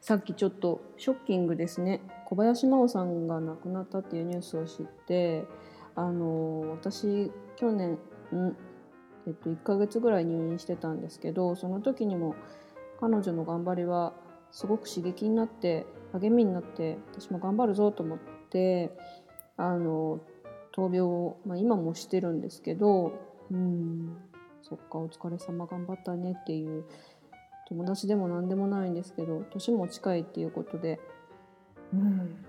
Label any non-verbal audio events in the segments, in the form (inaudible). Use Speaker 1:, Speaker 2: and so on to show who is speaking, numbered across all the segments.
Speaker 1: さっきちょっとショッキングですね。小林真央さんが亡くなったっていうニュースを知ってあの私去年ん、えっと、1ヶ月ぐらい入院してたんですけどその時にも彼女の頑張りはすごく刺激になって励みになって私も頑張るぞと思ってあの闘病を、まあ、今もしてるんですけどうんそっかお疲れ様頑張ったねっていう友達でも何でもないんですけど年も近いっていうことでうん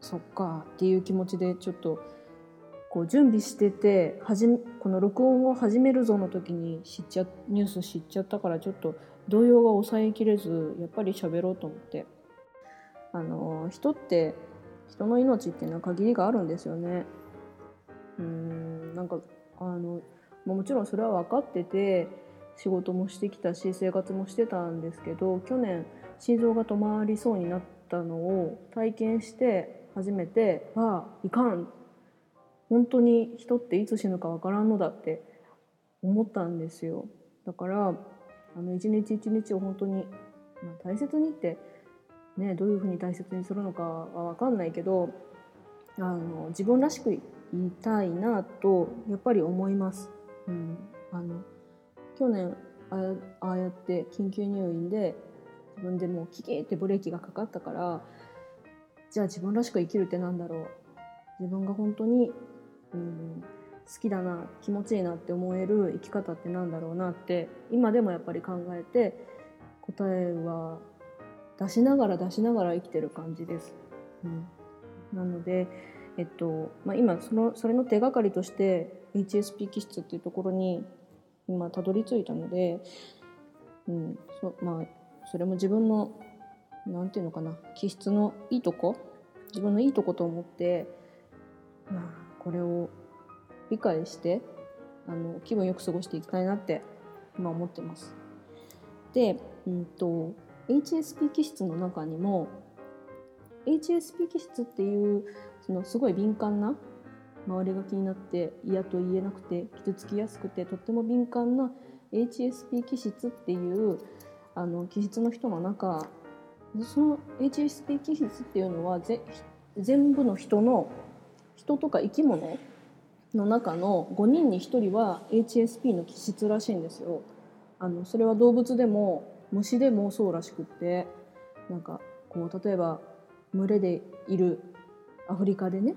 Speaker 1: そっかっていう気持ちでちょっとこう準備しててはじこの録音を始めるぞの時に知っちゃニュース知っちゃったからちょっと動揺が抑えきれずやっぱり喋ろうと思ってあの人って人の命っていうのは限りがあるんですよね。うんなんかあのもちろんそれは分かってて仕事もしてきたし生活もしてたんですけど去年心臓が止まりそうになったのを体験して初めて「ああいかん。本当に人っていつ死ぬかわからんのだって思ったんですよ。だからあの一日一日を本当に、まあ、大切にってねどういうふうに大切にするのかは分かんないけどあの自分らしくいたいなとやっぱり思います。うん、あの去年ああやって緊急入院で自分でもうキキってブレーキがかかったからじゃあ自分らしく生きるってなんだろう自分が本当にうん、好きだな気持ちいいなって思える生き方ってなんだろうなって今でもやっぱり考えて答えは出しながら出しながら生きてる感じです。うん、なので、えっとまあ、今そのそれの手がかりとして HSP 気質っていうところに今たどり着いたので、うんそまあ、それも自分の何て言うのかな気質のいいとこ自分のいいとこと思って、まあ、これを理解してあの気分よく過ごしていきたいなって今思ってます。で、うんと、HSP 気質の中にも HSP 気質っていうそのすごい敏感な周りが気になって嫌と言えなくて傷つきやすくてとっても敏感な HSP 気質っていうあの気質の人の中その HSP 気質っていうのは全部の人の人とか生き物の中の5人に1人は HSP の気質らしいんですよ。あのそれは動物でも虫でもそうらしくってなんかこう例えば群れでいるアフリカでね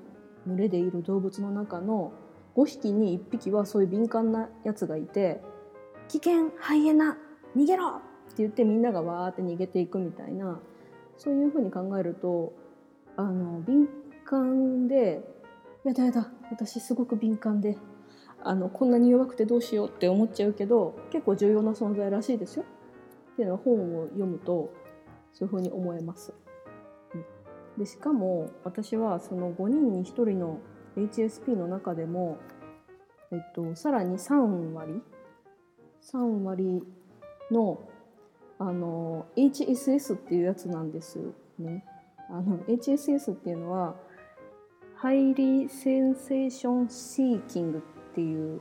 Speaker 1: 群れでいる動物の中の5匹に1匹はそういう敏感なやつがいて「危険ハイエナ逃げろ!」って言ってみんながわーって逃げていくみたいなそういうふうに考えるとあの敏感でやだやだ私すごく敏感であのこんなに弱くてどうしようって思っちゃうけど結構重要な存在らしいですよっていうのは本を読むとそういうふうに思えます。でしかも私はその5人に1人の HSP の中でも、えっと、さらに3割3割のあの HSS っていうやつなんですね。あの HSS っていうのは highly sensation seeking っていう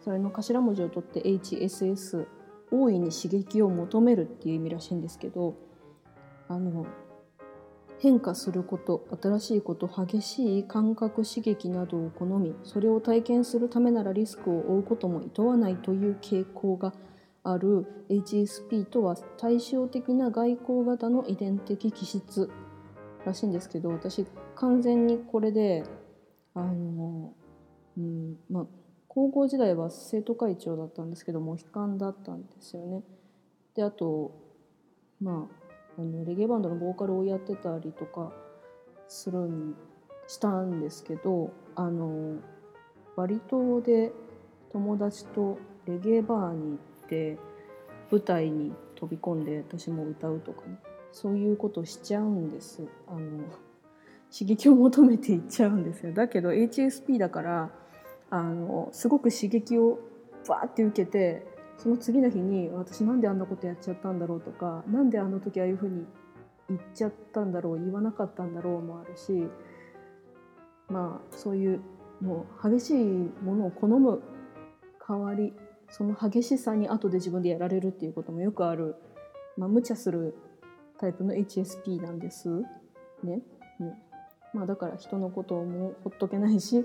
Speaker 1: それの頭文字を取って HSS 大いに刺激を求めるっていう意味らしいんですけどあの変化すること新しいこと激しい感覚刺激などを好みそれを体験するためならリスクを負うことも厭わないという傾向がある HSP とは対照的な外交型の遺伝的気質らしいんですけど私完全にこれであの、うんまあ、高校時代は生徒会長だったんですけども悲観だったんですよね。であとまああのレゲエバンドのボーカルをやってたりとかするんしたんですけどあのバリ島で友達とレゲエバーに行って舞台に飛び込んで私も歌うとかね。そういうことしちゃうんです。あの刺激を求めていっちゃうんですよ。だけど HSP だからあのすごく刺激をバーって受けてその次の日に私なんであんなことやっちゃったんだろうとかなんであの時ああいうふうに言っちゃったんだろう言わなかったんだろうもあるしまあそういうもう激しいものを好む代わりその激しさに後で自分でやられるっていうこともよくある、まあ、無茶するタイプの HSP なんですね。うんまあ、だから人のことをもうほっとけないし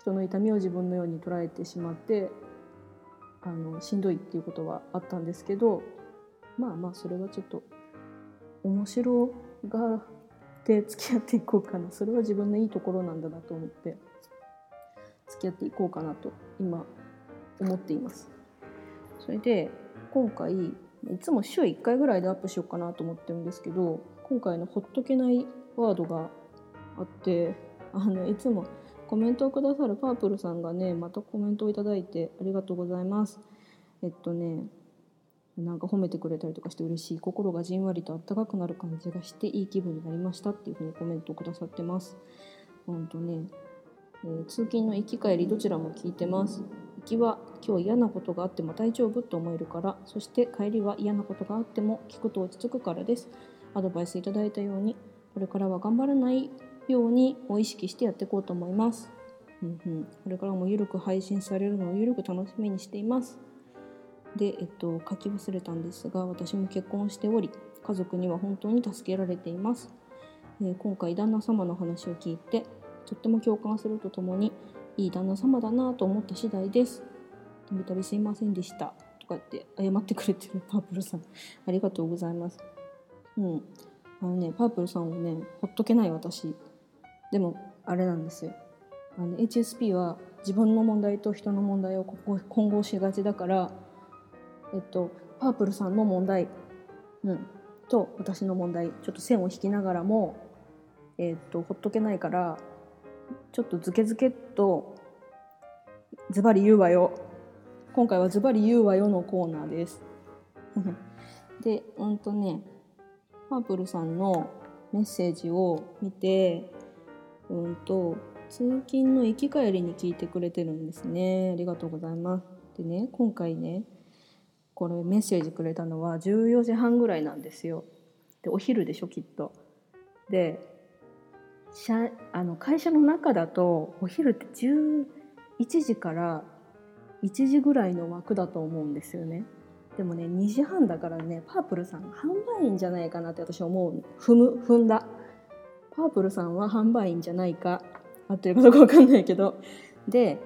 Speaker 1: 人の痛みを自分のように捉えてしまってあのしんどいっていうことはあったんですけどまあまあそれはちょっと面白がって付き合っていこうかな。それは自分のいいところなんだなと思って付き合っていこうかなと今思っています。それで今回いつも週1回ぐらいでアップしようかなと思ってるんですけど今回のほっとけないワードがあってあのいつもコメントをくださるパープルさんがねまたコメントをいただいてありがとうございます。えっとねなんか褒めてくれたりとかして嬉しい心がじんわりとあったかくなる感じがしていい気分になりましたっていうふうにコメントをくださってます。ほんとね、えー、通勤の行き帰りどちらも聞いてます。行きは今日嫌なことがあっても大丈夫と思えるからそして帰りは嫌なことがあっても聞くと落ち着くからです。アドバイスいただいたようにこれからは頑張らないようにを意識してやっていこうと思います。うんうん、これからもゆるく配信されるのをゆるく楽しみにしています。で、えっと、書き忘れたんですが、私も結婚しており、家族には本当に助けられています。えー、今回、旦那様の話を聞いて、とっても共感するとともに、いい旦那様だなと思った次第です。たびたびすいませんでした。とかって謝ってくれてる (laughs) パープルさん、ありがとうございます。うん。あのね、パープルさんをね、ほっとけない私。でも、あれなんですよ。あの HSP は自分の問題と人の問題を混合しがちだからえっと、パープルさんの問題、うん、と私の問題ちょっと線を引きながらも、えっと、ほっとけないからちょっとズケズケっとズバリ言うわよ今回はズバリ言うわよのコーナーです (laughs) でうんとねパープルさんのメッセージを見てうんと通勤の行き帰りに聞いてくれてるんですねありがとうございますでね今回ねこれメッセージくれたのは14時半ぐらいなんですよ。でお昼でしょきっと。で社あの会社の中だとお昼って11時から1時ぐらいの枠だと思うんですよね。でもね2時半だからねパープルさん販売員じゃないかなって私思う踏む踏んだパープルさんは販売員じゃないか。合ってるかどうか分かんないけど。で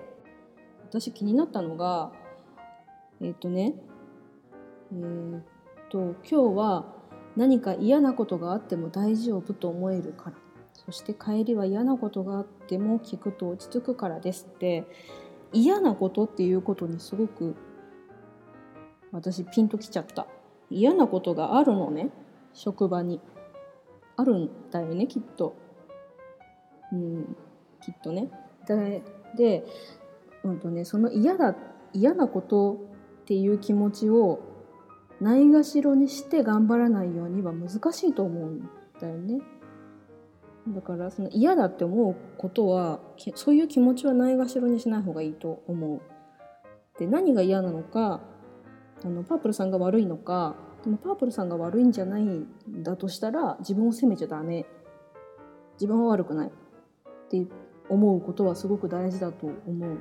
Speaker 1: 私気になったのがえっ、ー、とねえー、っと今日は何か嫌なことがあっても大丈夫と思えるから。そして帰りは嫌なことがあっても聞くと落ち着くからですって。嫌なことっていうことにすごく私ピンときちゃった。嫌なことがあるのね職場に。あるんだよねきっとうんきっとねでで、うんとね、その嫌だ嫌なことっていう気持ちをないがしろにして頑張らないようには難しいと思うんだよね。だからその嫌だって思うことはそういう気持ちはないがしろにしない方がいいと思う。で何が嫌なのかあのパープルさんが悪いのかでもパープルさんが悪いんじゃないんだとしたら自分を責めちゃダメ。自分は悪くない。って思うことはすごく大事だと思う。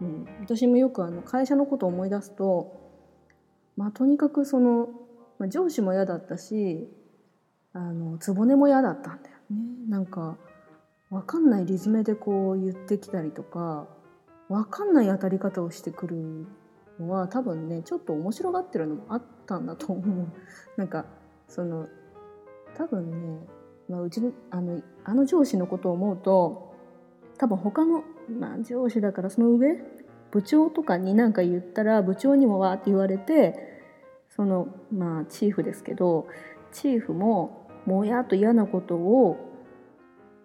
Speaker 1: うん、私もよくあの会社のことを思い出すとまあ、とにかくその、まあ、上司も嫌だったしあの局も嫌だったんだよね。なんか分かんないリズムでこう言ってきたりとか分かんない当たり方をしてくるのは多分ねちょっと面白がってるのもあってったんだと思う。なんかその多分ね、まあ、うちのあのあの上司のことを思うと多分他の、まあ、上司だからその上部長とかに何か言ったら部長にもわーって言われてそのまあチーフですけどチーフももやっと嫌なことを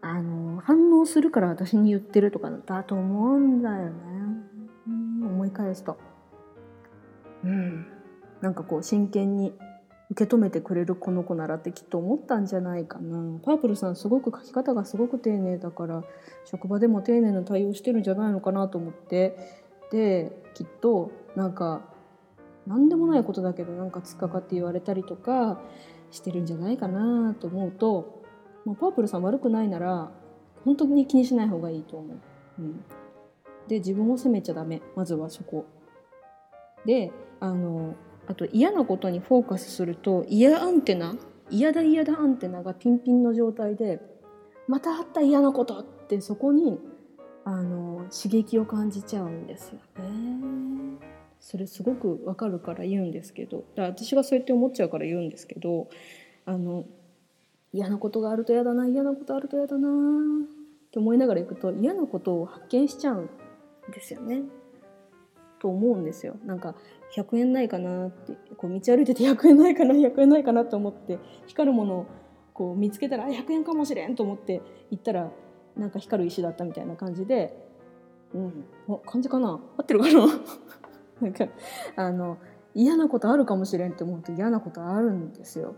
Speaker 1: あの反応するから私に言ってるとかだと思うんだよね、うん、思い返すと。うん。なんかこう真剣に受け止めてくれるこの子ならってきっと思ったんじゃないかなパープルさんすごく書き方がすごく丁寧だから職場でも丁寧な対応してるんじゃないのかなと思ってできっとなんか何でもないことだけどなんか突っかかって言われたりとかしてるんじゃないかなと思うと、まあ、パープルさん悪くないなら本当に気にしない方がいいと思う。うん、で自分を責めちゃダメまずはそこ。であのあと嫌なことにフォーカスすると嫌アンテナ嫌だ嫌だアンテナがピンピンの状態でまたあった嫌なことってそこにあの刺激を感じちゃうんですよね。それすごくわかるから言うんですけどだから私がそうやって思っちゃうから言うんですけどあの嫌なことがあると嫌だな嫌なことあると嫌だなって思いながら行くと嫌なことを発見しちゃうんですよね。と思うんですよ。なんか100円ないかなってこう道歩いてて100円ないかな100円ないかなと思って光るものをこう見つけたら100円かもしれんと思って行ったらなんか光る石だったみたいな感じで、うん、感じかな合ってるかな？(laughs) なんかあの嫌なことあるかもしれんって思うと嫌なことあるんですよ。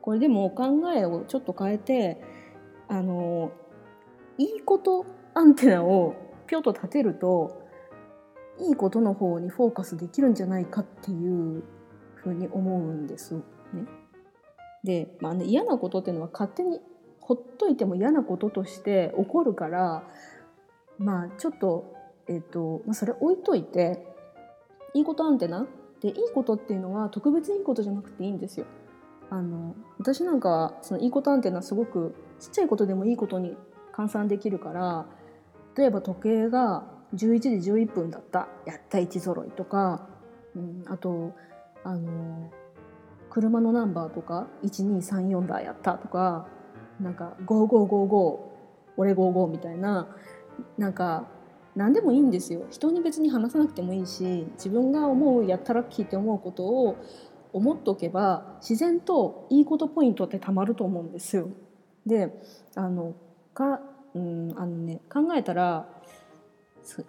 Speaker 1: これでも考えをちょっと変えてあのいいことアンテナをぴょっと立てるといいことの方にフォーカスできるんじゃないかっていうふうに思うんですね。で、まあね、嫌なことっていうのは勝手にほっといても嫌なこととして起こるからまあちょっとえっ、ー、と、まあ、それ置いといていいことアンテナでいいことっていうのは特別いいことじゃなくていいんですよ。あの私なんかはそのいいことアンテナすごくちっちゃいことでもいいことに換算できるから例えば時計が11時11分だったやった位置揃いとか、うん、あとあの車のナンバーとか1234だやったとかなんか5555俺55みたいななんか何でもいいんですよ人に別に話さなくてもいいし自分が思うやったら聞いて思うことを思っておけば自然といいことポイントってたまると思うんですよ。であのか、うん、あのね考えたら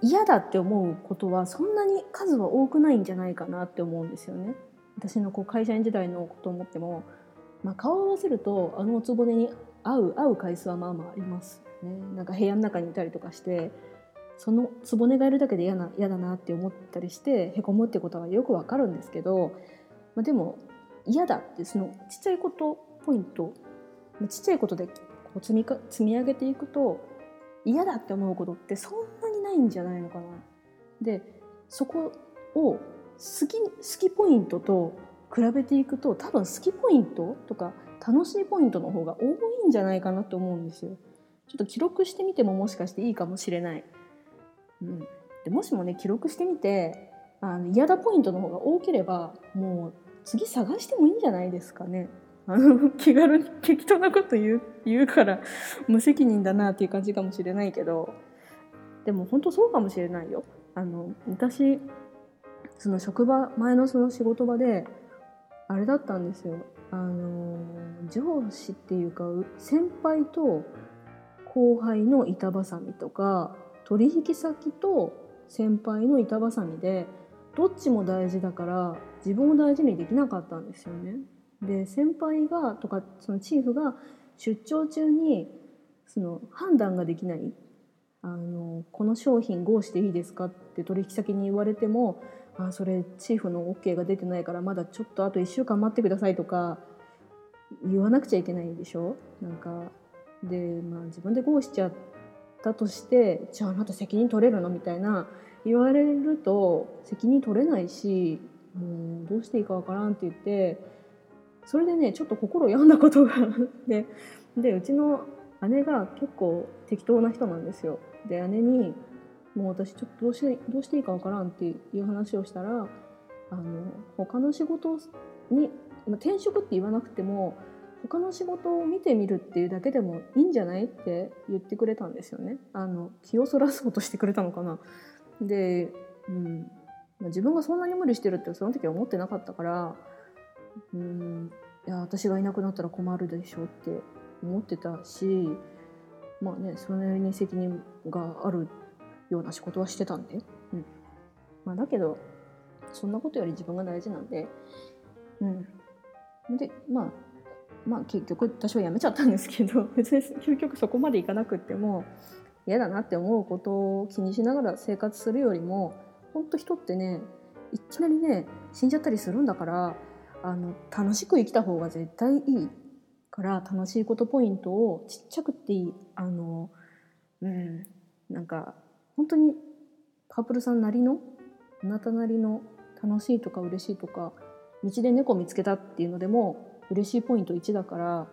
Speaker 1: 嫌だって思うことはそんなに数は多くないんじゃないかなって思うんですよね。私のこう会社員時代のことを思っても、まあ、顔を合わせるとあのおつぼねに会う会う回数はまあまあありますね。なんか部屋の中にいたりとかしてそのつぼねがいるだけで嫌な嫌だなって思ったりしてへこむってことはよくわかるんですけど、まあ、でも嫌だってそのちっちゃいことポイントちっちゃいことでこう積みか積み上げていくと嫌だって思うことってそんなにないんじゃないのかな。でそこを好き好きポイントと比べていくと多分好きポイントとか楽しいポイントの方が多いんじゃないかなと思うんですよ。ちょっと記録してみてももしかしていいかもしれない。うん、でもしもね記録してみてあの嫌だポイントの方が多ければもう次探してもいいんじゃないですかね。あの (laughs) 気軽に適当なこと言う言うから無責任だなっていう感じかもしれないけどでも本当そうかもしれないよ。あの私その職場前のその仕事場であれだったんですよあの上司っていうか先輩と後輩の板挟みとか取引先と先輩の板挟みでどっちも大事だから自分を大事にできなかったんですよね。で先輩がとかそのチーフが出張中にその判断ができないあのこの商品合していいですかって取引先に言われてもあそれチーフの OK が出てないからまだちょっとあと1週間待ってくださいとか言わなくちゃいけないんでしょ？なんかで、まあ、自分で合しちゃったとしてじゃああなた責任取れるの？みたいな言われると責任取れないしもうどうしていいかわからんって言ってそれでねちょっと心を病んだことがあってでうちの姉が結構適当な人なんですよ。で姉にもう私ちょっとどうしてどうしていいかわからんっていう話をしたらあの他の仕事にまあ転職って言わなくても他の仕事を見てみるっていうだけでもいいんじゃないって言ってくれたんですよね。あの気をそらそうとしてくれたのかな。で、うんまあ、自分がそんなに無理してるってその時は思ってなかったから、うん、いや私がいなくなったら困るでしょって思ってたしまあねそれに責任があるような仕事はしてたんで、うん。まあ、だけどそんなことより自分が大事なんで、うん、でまあまあ結局私は辞めちゃったんですけど (laughs) 別に究極そこまでいかなくっても嫌だなって思うことを気にしながら生活するよりも本当人ってねいきなりね死んじゃったりするんだからあの楽しく生きた方が絶対いい。から楽しいことポイントをちっちゃくっていいあのうんなんか本当にパープルさんなりのあなたなりの楽しいとか嬉しいとか道で猫見つけたっていうのでも嬉しいポイント1だから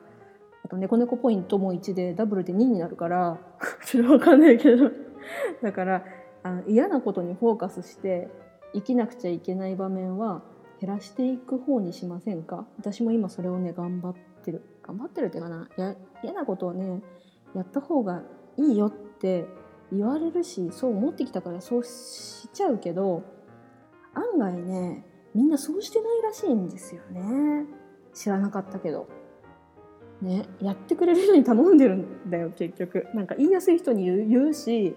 Speaker 1: あと猫猫ポイントも1でダブルで2になるからちょっとわかんないけどだからあの嫌なことにフォーカスして生きなくちゃいけない場面は減らしていく方にしませんか？私も今それをね頑張ってる。頑張ってるっていうかな嫌なことをねやった方がいいよって言われるしそう思ってきたからそうしちゃうけど案外ねみんなそうしてないらしいんですよね。知らなかったけど。ねやってくれる人に頼んでるんだよ結局。なんか言いやすい人に言うし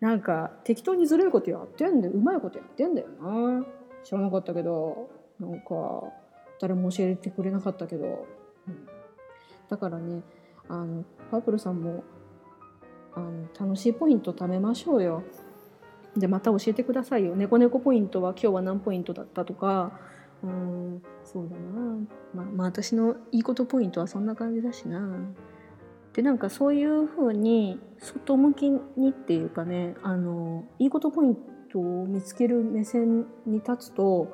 Speaker 1: なんか適当にずるいことやってんだよ。うまいことやってんだよな。知らなかったけど。なんか誰も教えてくれなかったけど、うん、だからねあのパープルさんもあの楽しいポイント貯めましょうよ。でまた教えてくださいよ。猫猫ポイントは今日は何ポイントだったとか。うんそうだな。まあ、まあ私のいいことポイントはそんな感じだしな。でなんかそういうふうに外向きにっていうかねあのいいことポイントを見つける目線に立つと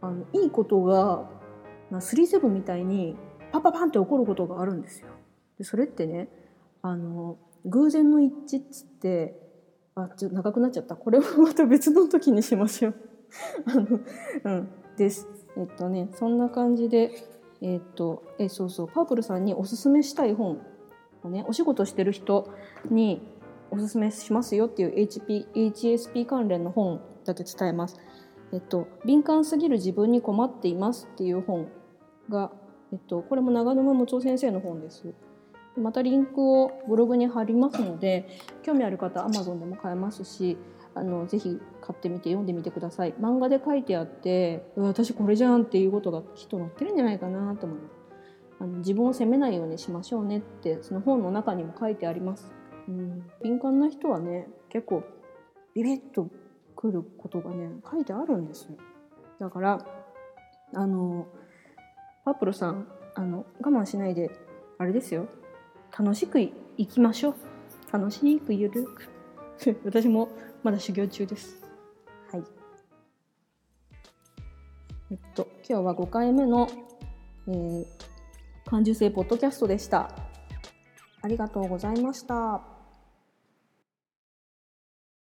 Speaker 1: あのいいことがまあ37みたいにパパパンって起こることがあるんですよ。でそれってねあの偶然の一致っつってあちょっと長くなっちゃったこれはまた別の時にしましょう。(laughs) あのうんですえっとねそんな感じでえっとえそうそうパープルさんにおすすめしたい本をねお仕事してる人におすすめしますよっていう HP HSP 関連の本だけ伝えます。えっと、敏感すぎる自分に困っていますっていう本が、えっと、これも長沼睦夫先生の本です。またリンクをブログに貼りますので興味ある方 Amazon でも買えますしあのぜひ買ってみて読んでみてください。漫画で書いてあって私これじゃんっていうことがきっと載ってるんじゃないかなと思いますあの自分を責めないようにしましょうねってその本の中にも書いてあります、うん、敏感な人はね結構ビビッとくることがね書いてあるんですよ。だからあのパープルさんあの我慢しないであれですよ。楽しく生きましょう。楽しくゆるく。(laughs) 私もまだ修行中です。はい。えっと今日は5回目の、えー、感受性ポッドキャストでした。ありがとうございました。